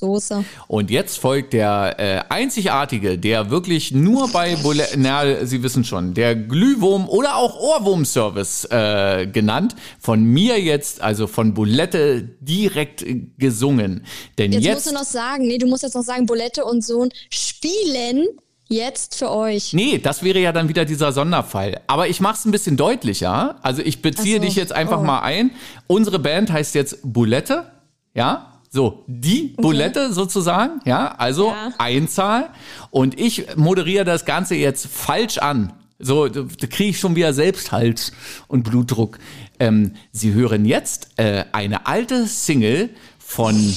Soße. Und jetzt folgt der äh, einzigartige, der wirklich nur bei Bulette, na, Sie wissen schon, der Glühwurm oder auch Ohrwurm-Service äh, genannt. Von mir jetzt, also von Bulette, direkt gesungen. Denn Jetzt, jetzt. musst du noch sagen, nee, du musst jetzt noch sagen, Bolette und Sohn spielen jetzt für euch. Nee, das wäre ja dann wieder dieser Sonderfall. Aber ich mache es ein bisschen deutlicher. Also ich beziehe so. dich jetzt einfach Oh. mal ein. Unsere Band heißt jetzt Bulette, ja? So, die Bulette sozusagen, ja? Also Ja. Einzahl. Und ich moderiere das Ganze jetzt falsch an. So, da kriege ich schon wieder Selbsthals und Blutdruck. Ähm, Sie hören jetzt äh, eine alte Single von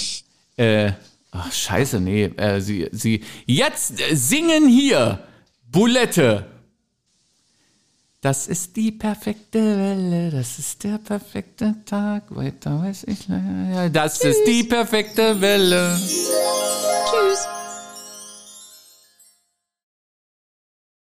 äh, ach, scheiße, nee, äh, sie, sie, jetzt singen hier Bulette. Das ist die perfekte Welle, das ist der perfekte Tag, weiter weiß ich leider. Das ist die perfekte Welle.